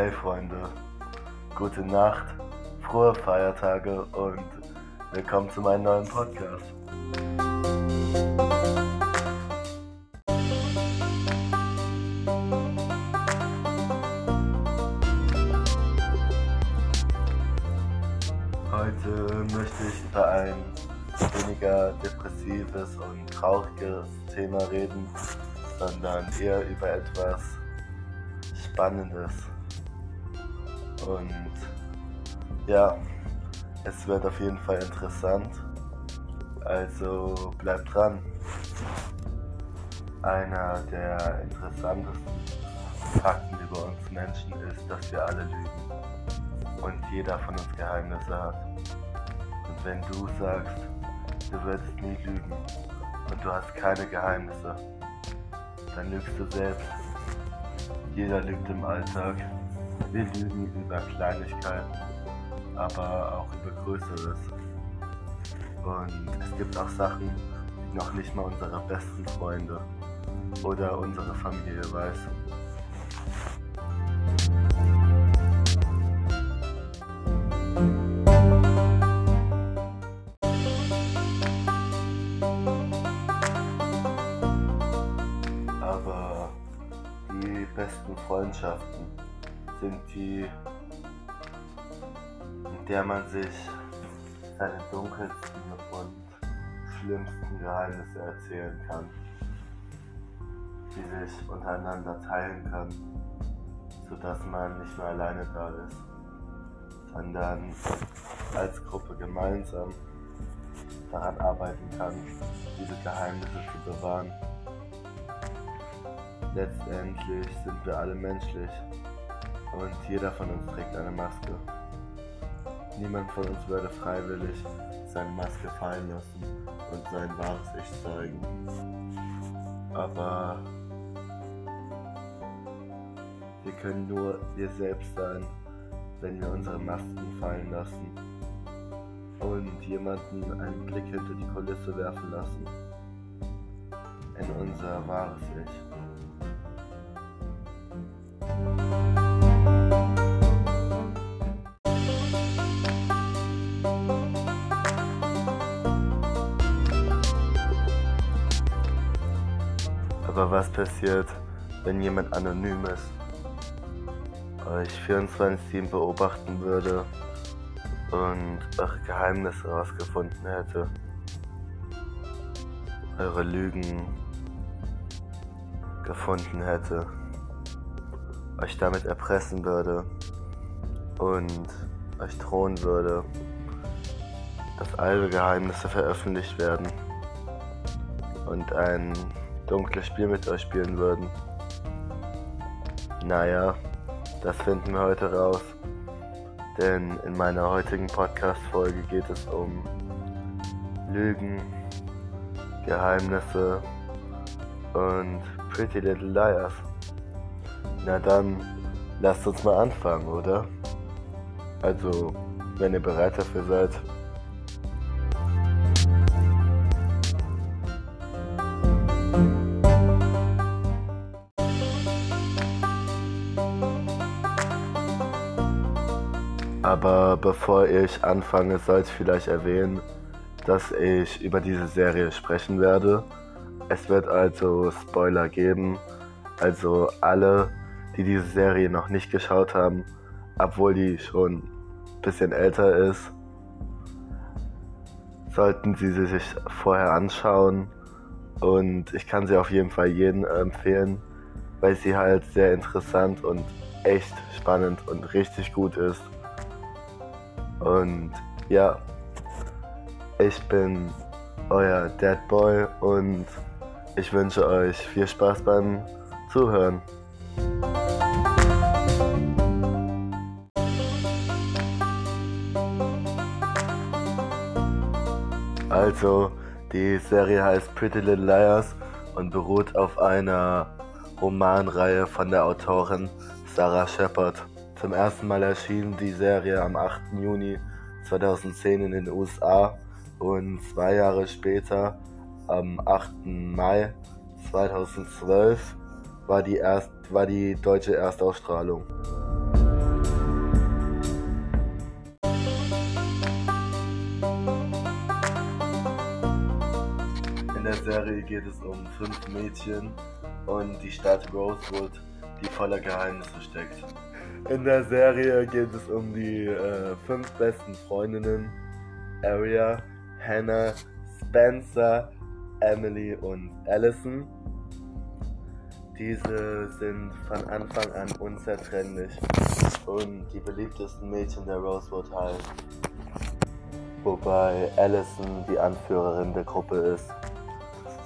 Hey Freunde, gute Nacht, frohe Feiertage und willkommen zu meinem neuen Podcast. Heute möchte ich über ein weniger depressives und trauriges Thema reden, sondern eher über etwas Spannendes. Und ja, es wird auf jeden Fall interessant. Also bleibt dran. Einer der interessantesten Fakten über uns Menschen ist, dass wir alle lügen. Und jeder von uns Geheimnisse hat. Und wenn du sagst, du wirst nie lügen und du hast keine Geheimnisse, dann lügst du selbst. Jeder lügt im Alltag. Wir lügen über Kleinigkeiten, aber auch über Größeres. Und es gibt auch Sachen, die noch nicht mal unsere besten Freunde oder unsere Familie weiß. Aber die besten Freundschaften sind die, in der man sich seine dunkelsten und schlimmsten Geheimnisse erzählen kann, die sich untereinander teilen kann, sodass man nicht mehr alleine da ist, sondern als Gruppe gemeinsam daran arbeiten kann, diese Geheimnisse zu bewahren. Letztendlich sind wir alle menschlich und jeder von uns trägt eine Maske. Niemand von uns würde freiwillig seine Maske fallen lassen und sein wahres Ich zeigen. Aber wir können nur wir selbst sein, wenn wir unsere Masken fallen lassen und jemanden einen Blick hinter die Kulisse werfen lassen in unser wahres Ich. Was passiert, wenn jemand anonym ist, euch 24-7 beobachten würde und eure Geheimnisse herausgefunden hätte? Eure Lügen gefunden hätte, euch damit erpressen würde und euch drohen würde, dass alle Geheimnisse veröffentlicht werden und ein dunkles Spiel mit euch spielen würden. Naja, das finden wir heute raus. Denn in meiner heutigen Podcast-Folge geht es um Lügen, Geheimnisse und Pretty Little Liars. Na dann, lasst uns mal anfangen, oder? Also, wenn ihr bereit dafür seid. Aber bevor ich anfange, sollte ich vielleicht erwähnen, dass ich über diese Serie sprechen werde. Es wird also Spoiler geben. Also alle, die diese Serie noch nicht geschaut haben, obwohl die schon ein bisschen älter ist, sollten sie sie sich vorher anschauen. Und ich kann sie auf jeden Fall jedem empfehlen, weil sie halt sehr interessant und echt spannend und richtig gut ist. Und ja, ich bin euer Dead Boy und ich wünsche euch viel Spaß beim Zuhören. Also, die Serie heißt Pretty Little Liars und beruht auf einer Romanreihe von der Autorin Sarah Shepard. Zum ersten Mal erschien die Serie am 8. Juni 2010 in den USA und zwei Jahre später, am 8. Mai 2012, war die, erst, war die deutsche Erstausstrahlung. In der Serie geht es um fünf Mädchen und die Stadt Rosewood, die voller Geheimnisse steckt. In der Serie geht es um die äh, fünf besten Freundinnen: Aria, Hannah, Spencer, Emily und Allison. Diese sind von Anfang an unzertrennlich und die beliebtesten Mädchen der Rosewood halt. Wobei Allison die Anführerin der Gruppe ist.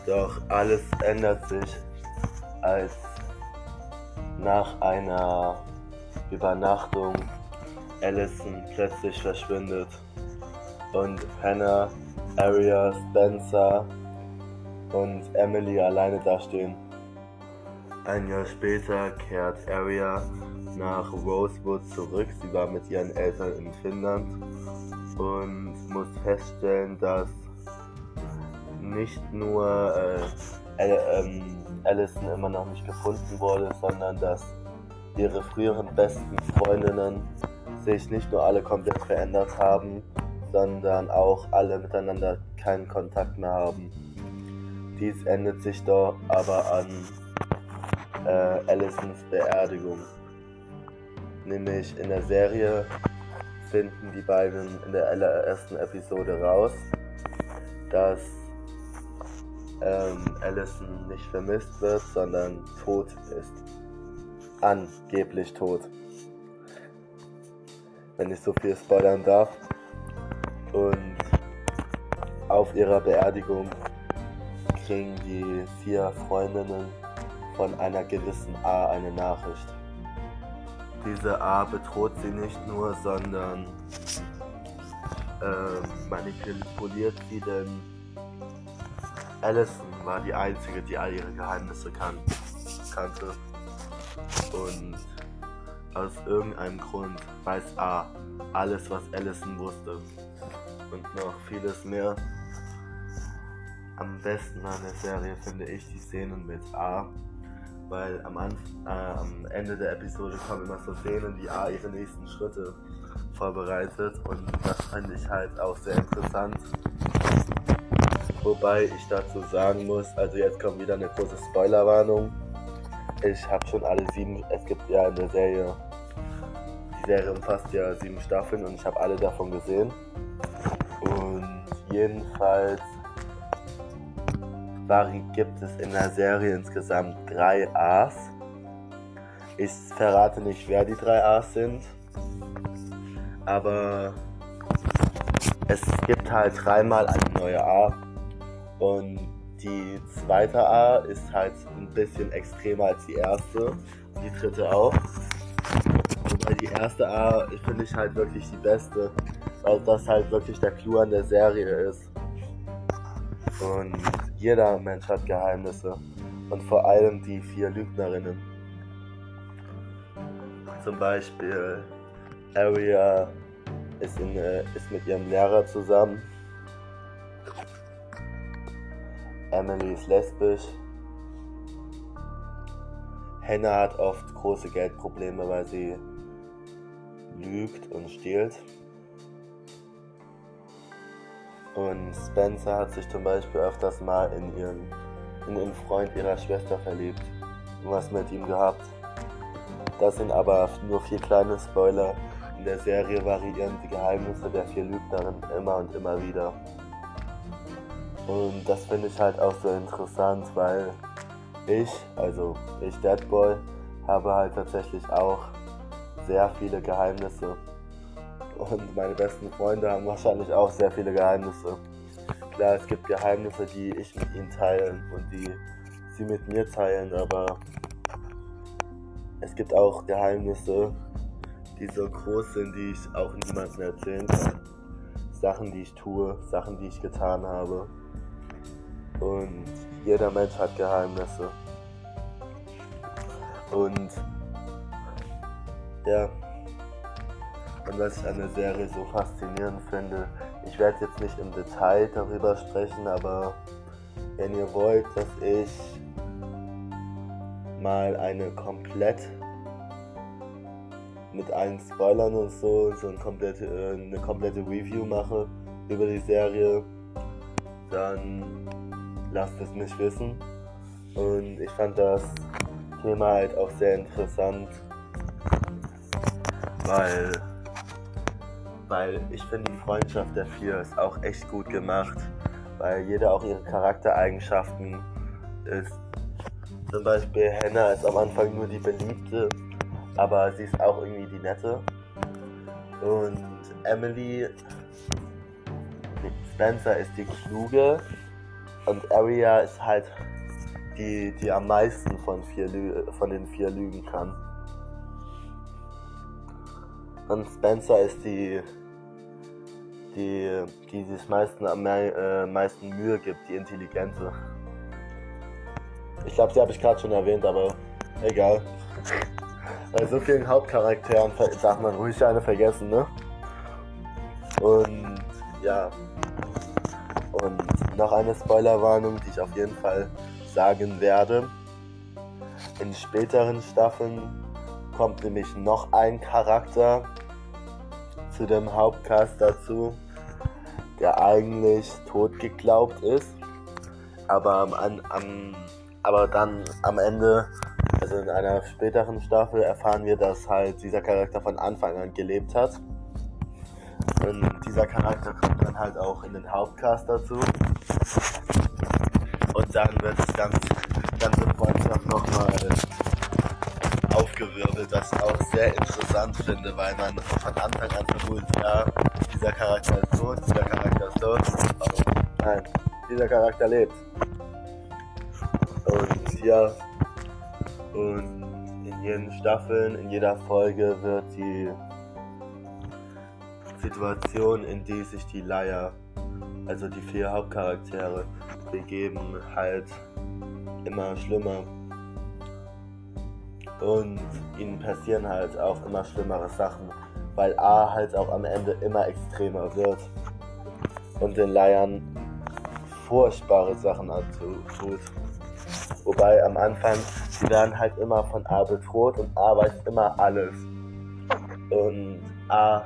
Doch alles ändert sich, als nach einer Übernachtung Allison plötzlich verschwindet und Hannah, Aria, Spencer und Emily alleine dastehen. Ein Jahr später kehrt Aria nach Rosewood zurück. Sie war mit ihren Eltern in Finnland und muss feststellen, dass nicht nur äh, äh, Allison immer noch nicht gefunden wurde, sondern dass ihre früheren besten Freundinnen sich nicht nur alle komplett verändert haben, sondern auch alle miteinander keinen Kontakt mehr haben. Dies endet sich doch aber an äh, Allisons Beerdigung. Nämlich in der Serie finden die beiden in der allerersten Episode raus, dass ähm, Allison nicht vermisst wird, sondern tot ist. Angeblich tot. Wenn ich so viel spoilern darf. Und auf ihrer Beerdigung kriegen die vier Freundinnen von einer gewissen A eine Nachricht. Diese A bedroht sie nicht nur, sondern äh, manipuliert sie, denn Allison war die einzige, die all ihre Geheimnisse kan kannte. Und aus irgendeinem Grund weiß A alles, was Allison wusste. Und noch vieles mehr. Am besten an der Serie finde ich die Szenen mit A, weil am, Anf äh, am Ende der Episode kommen immer so Szenen, die A ihre nächsten Schritte vorbereitet und das fand ich halt auch sehr interessant. Wobei ich dazu sagen muss, also jetzt kommt wieder eine große Spoilerwarnung. Ich habe schon alle sieben, es gibt ja in der Serie, die Serie umfasst ja sieben Staffeln und ich habe alle davon gesehen. Und jedenfalls Vari gibt es in der Serie insgesamt drei A's. Ich verrate nicht, wer die drei A's sind, aber es gibt halt dreimal eine neue A und die zweite A ist halt ein bisschen extremer als die erste die dritte auch. Wobei die erste A finde ich halt wirklich die beste, weil das halt wirklich der Clou an der Serie ist. Und jeder Mensch hat Geheimnisse. Und vor allem die vier Lügnerinnen. Zum Beispiel Aria ist, in, äh, ist mit ihrem Lehrer zusammen. Emily ist lesbisch. Hannah hat oft große Geldprobleme, weil sie lügt und stiehlt. Und Spencer hat sich zum Beispiel öfters mal in ihren in den Freund ihrer Schwester verliebt und was mit ihm gehabt. Das sind aber nur vier kleine Spoiler. In der Serie variieren die Geheimnisse der vier Lügnerinnen immer und immer wieder. Und das finde ich halt auch so interessant, weil ich, also ich Deadboy, habe halt tatsächlich auch sehr viele Geheimnisse und meine besten Freunde haben wahrscheinlich auch sehr viele Geheimnisse. Klar, es gibt Geheimnisse, die ich mit ihnen teilen und die sie mit mir teilen, aber es gibt auch Geheimnisse, die so groß sind, die ich auch niemandem erzählen kann. Sachen, die ich tue, Sachen, die ich getan habe. Und jeder Mensch hat Geheimnisse. Und ja, und was ich an der Serie so faszinierend finde, ich werde jetzt nicht im Detail darüber sprechen, aber wenn ihr wollt, dass ich mal eine komplett mit allen Spoilern und so, so ein komplette, äh, eine komplette Review mache über die Serie, dann lasst es mich wissen. Und ich fand das Thema halt auch sehr interessant, weil, weil ich finde die Freundschaft der vier ist auch echt gut gemacht, weil jeder auch ihre Charaktereigenschaften ist. Zum Beispiel Hannah ist am Anfang nur die Beliebte, aber sie ist auch irgendwie die Nette. Und Emily, Spencer ist die Kluge und Aria ist halt die, die am meisten von, vier Lü von den vier lügen kann. Und Spencer ist die, die, die sich meisten, am äh, meisten Mühe gibt, die Intelligente. Ich glaube, sie habe ich gerade schon erwähnt, aber egal. Bei so vielen Hauptcharakteren darf man ruhig eine vergessen, ne? Und ja. Noch eine Spoilerwarnung, die ich auf jeden Fall sagen werde. In späteren Staffeln kommt nämlich noch ein Charakter zu dem Hauptcast dazu, der eigentlich tot geglaubt ist, aber, am, am, aber dann am Ende, also in einer späteren Staffel, erfahren wir, dass halt dieser Charakter von Anfang an gelebt hat. Und dieser Charakter kommt dann halt auch in den Hauptcast dazu. Und dann wird das ganze, ganze Freundschaft nochmal aufgewirbelt, was ich auch sehr interessant finde, weil man von Anfang an vermutet, ja, dieser Charakter ist tot, dieser Charakter ist tot, aber nein, dieser Charakter lebt. Und ja, und in jeden Staffeln, in jeder Folge wird die Situation, in die sich die Leier, also die vier Hauptcharaktere, begeben, halt immer schlimmer. Und ihnen passieren halt auch immer schlimmere Sachen, weil A halt auch am Ende immer extremer wird und den Leiern furchtbare Sachen antut. Wobei am Anfang, sie werden halt immer von A bedroht und A weiß immer alles. Und A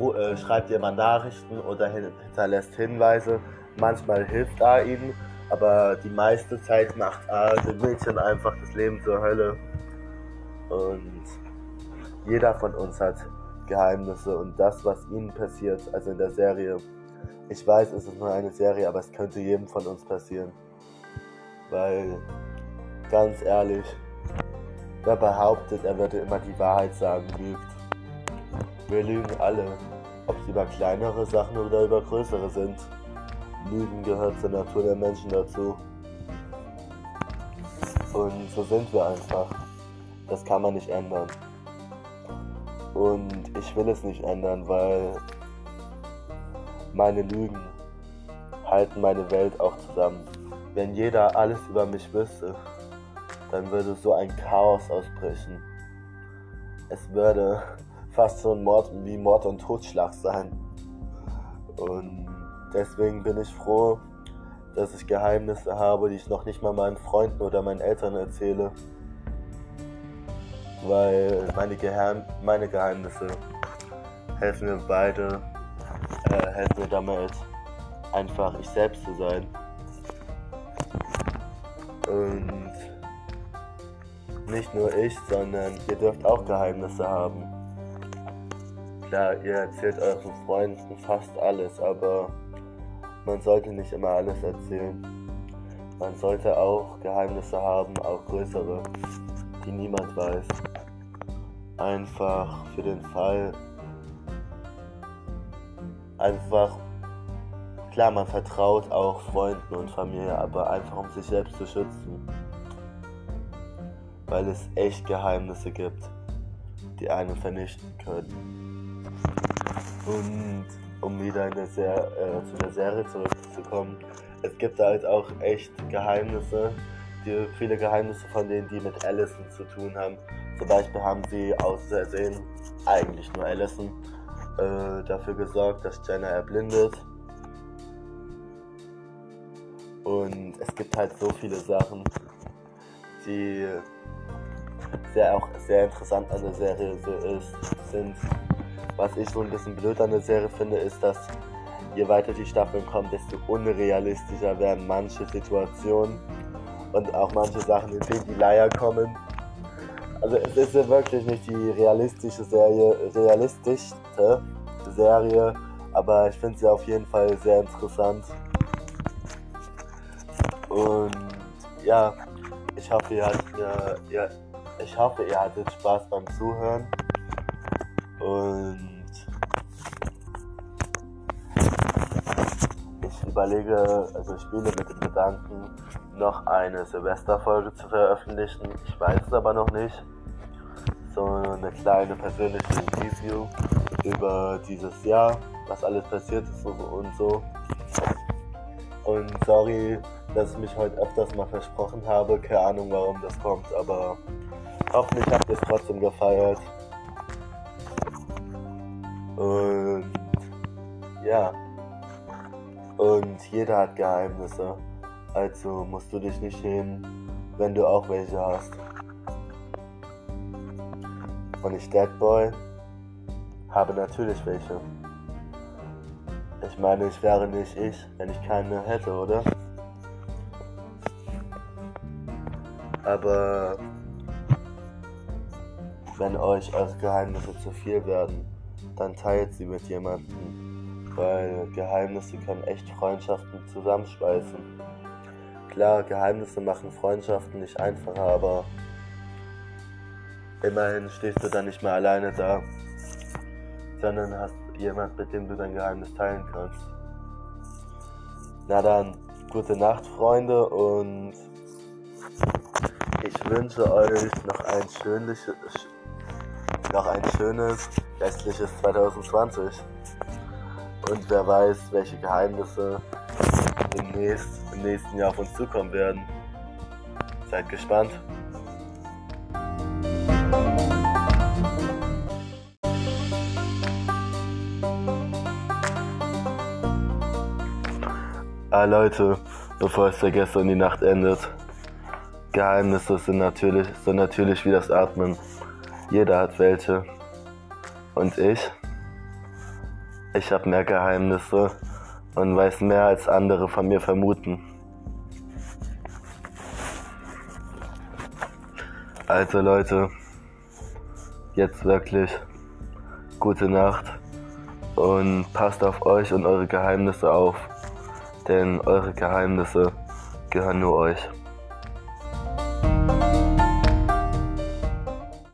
äh, schreibt ihr mal Nachrichten oder hinterlässt Hinweise. Manchmal hilft A ihnen, aber die meiste Zeit macht A den Mädchen einfach das Leben zur Hölle. Und jeder von uns hat Geheimnisse und das, was ihnen passiert, also in der Serie. Ich weiß, es ist nur eine Serie, aber es könnte jedem von uns passieren. Weil, ganz ehrlich, wer behauptet, er würde immer die Wahrheit sagen, lügt. Wir lügen alle, ob es über kleinere Sachen oder über größere sind. Lügen gehört zur Natur der Menschen dazu. Und so sind wir einfach. Das kann man nicht ändern. Und ich will es nicht ändern, weil meine Lügen halten meine Welt auch zusammen. Wenn jeder alles über mich wüsste, dann würde so ein Chaos ausbrechen. Es würde fast so ein Mord wie Mord und Totschlag sein. Und deswegen bin ich froh, dass ich Geheimnisse habe, die ich noch nicht mal meinen Freunden oder meinen Eltern erzähle. Weil meine, Geheim meine Geheimnisse helfen mir beide, äh, helfen mir damit, einfach ich selbst zu sein. Und nicht nur ich, sondern ihr dürft auch Geheimnisse haben. Klar, ihr erzählt euren Freunden fast alles, aber man sollte nicht immer alles erzählen. Man sollte auch Geheimnisse haben, auch größere, die niemand weiß. Einfach für den Fall. Einfach. Klar, man vertraut auch Freunden und Familie, aber einfach um sich selbst zu schützen. Weil es echt Geheimnisse gibt, die einen vernichten können. Und um wieder der äh, zu der Serie zurückzukommen, es gibt halt auch echt Geheimnisse, die, viele Geheimnisse von denen, die mit Allison zu tun haben. Zum Beispiel haben sie aus Versehen, eigentlich nur Allison, äh, dafür gesorgt, dass Jenna erblindet. Und es gibt halt so viele Sachen, die sehr auch sehr interessant an der Serie ist, sind. Was ich so ein bisschen blöd an der Serie finde, ist, dass je weiter die Staffeln kommen, desto unrealistischer werden manche Situationen und auch manche Sachen, in denen die Leier kommen. Also es ist ja wirklich nicht die realistische Serie, realistischste Serie, aber ich finde sie auf jeden Fall sehr interessant. Und ja, ich hoffe, ihr hattet, ihr, ihr, ich hoffe, ihr hattet Spaß beim Zuhören. Und ich überlege, also ich spiele mit dem Gedanken, noch eine Silvesterfolge zu veröffentlichen. Ich weiß es aber noch nicht. So eine kleine persönliche Review über dieses Jahr, was alles passiert ist und so. Und sorry, dass ich mich heute öfters mal versprochen habe. Keine Ahnung, warum das kommt, aber hoffentlich habt ihr es trotzdem gefeiert. Und ja. Und jeder hat Geheimnisse. Also musst du dich nicht schämen, wenn du auch welche hast. Und ich Deadboy habe natürlich welche. Ich meine, ich wäre nicht ich, wenn ich keine hätte, oder? Aber wenn euch eure Geheimnisse zu viel werden, dann teilt sie mit jemandem, weil Geheimnisse können echt Freundschaften zusammenschweißen. Klar, Geheimnisse machen Freundschaften nicht einfacher, aber immerhin stehst du dann nicht mehr alleine da, sondern hast jemand, mit dem du dein Geheimnis teilen kannst. Na dann, gute Nacht, Freunde, und ich wünsche euch noch ein schönliches, noch ein schönes restliches 2020. Und wer weiß, welche Geheimnisse demnächst, im nächsten Jahr auf uns zukommen werden. Seid gespannt. Ah Leute, bevor ich vergesse und die Nacht endet. Geheimnisse sind natürlich, so natürlich wie das Atmen. Jeder hat welche. Und ich? Ich habe mehr Geheimnisse und weiß mehr als andere von mir vermuten. Also Leute, jetzt wirklich gute Nacht und passt auf euch und eure Geheimnisse auf, denn eure Geheimnisse gehören nur euch.